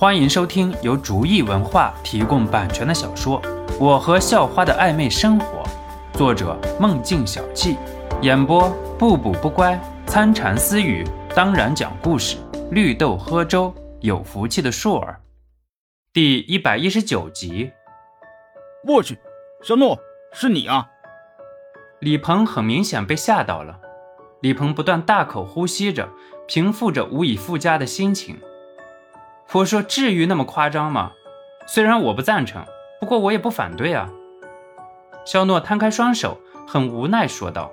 欢迎收听由竹意文化提供版权的小说《我和校花的暧昧生活》，作者梦境小憩，演播不补不乖、参禅私语，当然讲故事，绿豆喝粥，有福气的硕儿，第一百一十九集。我去，小诺，是你啊！李鹏很明显被吓到了，李鹏不断大口呼吸着，平复着无以复加的心情。我说：“至于那么夸张吗？虽然我不赞成，不过我也不反对啊。”肖诺摊开双手，很无奈说道。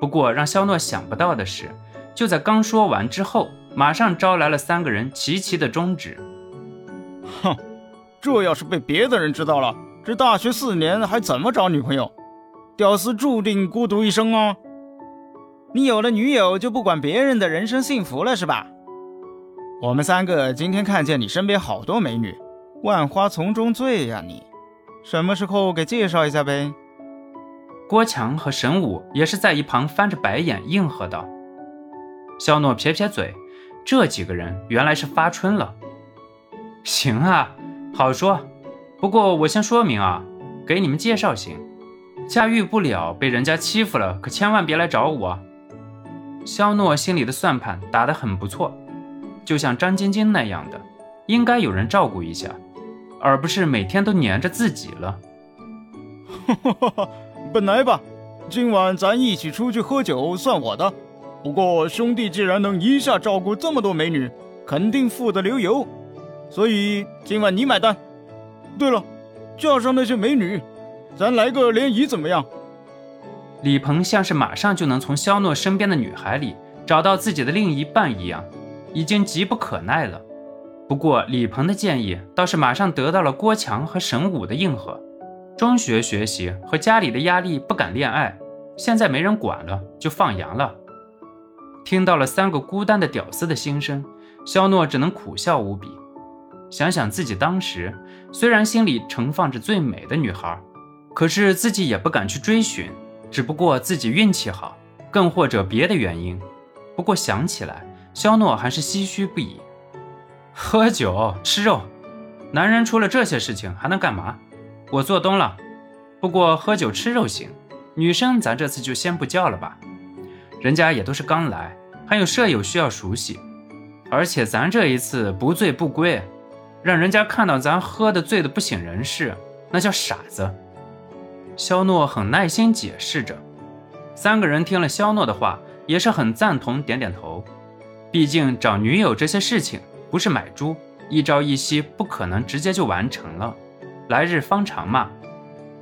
不过让肖诺想不到的是，就在刚说完之后，马上招来了三个人齐齐的中指。哼，这要是被别的人知道了，这大学四年还怎么找女朋友？屌丝注定孤独一生吗？你有了女友就不管别人的人生幸福了是吧？我们三个今天看见你身边好多美女，万花丛中醉呀！你什么时候给介绍一下呗？郭强和神武也是在一旁翻着白眼应和道。肖诺撇撇嘴，这几个人原来是发春了。行啊，好说。不过我先说明啊，给你们介绍行，驾驭不了，被人家欺负了，可千万别来找我。肖诺心里的算盘打得很不错。就像张晶晶那样的，应该有人照顾一下，而不是每天都黏着自己了。本来吧，今晚咱一起出去喝酒算我的。不过兄弟既然能一下照顾这么多美女，肯定富得流油，所以今晚你买单。对了，叫上那些美女，咱来个联谊怎么样？李鹏像是马上就能从肖诺身边的女孩里找到自己的另一半一样。已经急不可耐了，不过李鹏的建议倒是马上得到了郭强和沈武的应和。中学学习和家里的压力不敢恋爱，现在没人管了，就放羊了。听到了三个孤单的屌丝的心声，肖诺只能苦笑无比。想想自己当时，虽然心里盛放着最美的女孩，可是自己也不敢去追寻，只不过自己运气好，更或者别的原因。不过想起来。肖诺还是唏嘘不已。喝酒吃肉，男人除了这些事情还能干嘛？我做东了。不过喝酒吃肉行，女生咱这次就先不叫了吧。人家也都是刚来，还有舍友需要熟悉。而且咱这一次不醉不归，让人家看到咱喝的醉的不省人事，那叫傻子。肖诺很耐心解释着。三个人听了肖诺的话，也是很赞同，点点头。毕竟找女友这些事情不是买猪，一朝一夕不可能直接就完成了，来日方长嘛。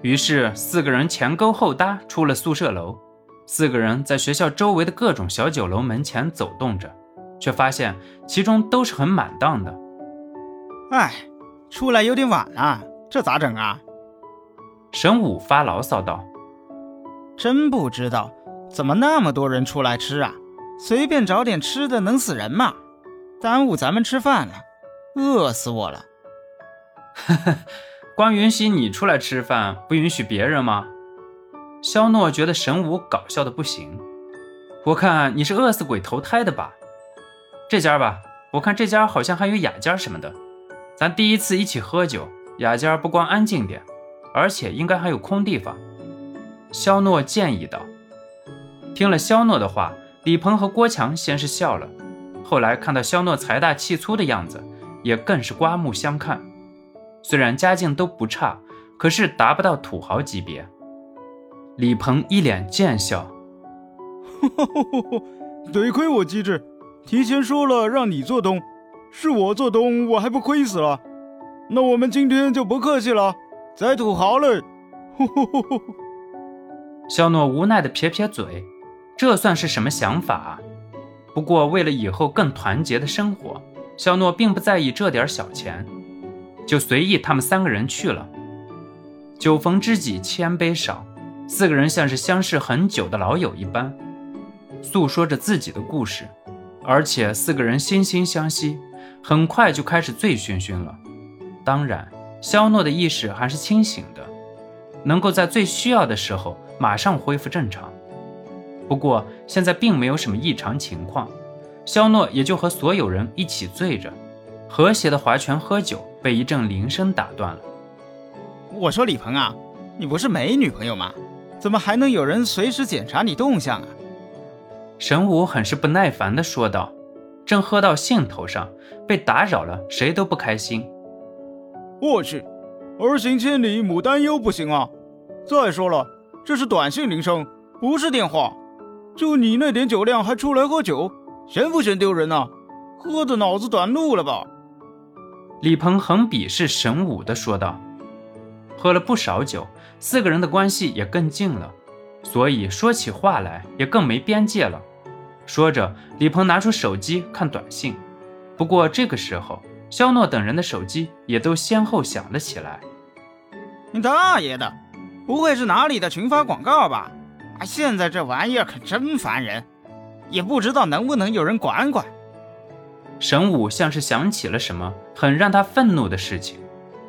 于是四个人前勾后搭出了宿舍楼，四个人在学校周围的各种小酒楼门前走动着，却发现其中都是很满当的。哎，出来有点晚了，这咋整啊？神武发牢骚道：“真不知道怎么那么多人出来吃啊。”随便找点吃的能死人吗？耽误咱们吃饭了，饿死我了！呵呵，光允许你出来吃饭，不允许别人吗？肖诺觉得神武搞笑的不行。我看你是饿死鬼投胎的吧？这家吧，我看这家好像还有雅间什么的。咱第一次一起喝酒，雅间不光安静点，而且应该还有空地方。肖诺建议道。听了肖诺的话。李鹏和郭强先是笑了，后来看到肖诺财大气粗的样子，也更是刮目相看。虽然家境都不差，可是达不到土豪级别。李鹏一脸贱笑：“得亏我机智，提前说了让你做东，是我做东，我还不亏死了？那我们今天就不客气了，宰土豪了。”肖诺无奈地撇撇嘴。这算是什么想法？不过为了以后更团结的生活，肖诺并不在意这点小钱，就随意他们三个人去了。酒逢知己千杯少，四个人像是相识很久的老友一般，诉说着自己的故事，而且四个人惺惺相惜，很快就开始醉醺醺了。当然，肖诺的意识还是清醒的，能够在最需要的时候马上恢复正常。不过现在并没有什么异常情况，肖诺也就和所有人一起醉着，和谐的划拳喝酒被一阵铃声打断了。我说李鹏啊，你不是没女朋友吗？怎么还能有人随时检查你动向啊？神武很是不耐烦地说道。正喝到兴头上，被打扰了，谁都不开心。我去，儿行千里母担忧，不行啊！再说了，这是短信铃声，不是电话。就你那点酒量还出来喝酒，嫌不嫌丢人呐？喝的脑子短路了吧？李鹏很鄙视神武的说道。喝了不少酒，四个人的关系也更近了，所以说起话来也更没边界了。说着，李鹏拿出手机看短信。不过这个时候，肖诺等人的手机也都先后响了起来。你大爷的！不会是哪里的群发广告吧？现在这玩意儿可真烦人，也不知道能不能有人管管。神武像是想起了什么很让他愤怒的事情，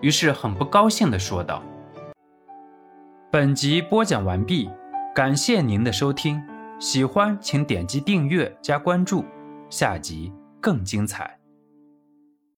于是很不高兴地说道：“本集播讲完毕，感谢您的收听。”喜欢请点击订阅加关注，下集更精彩。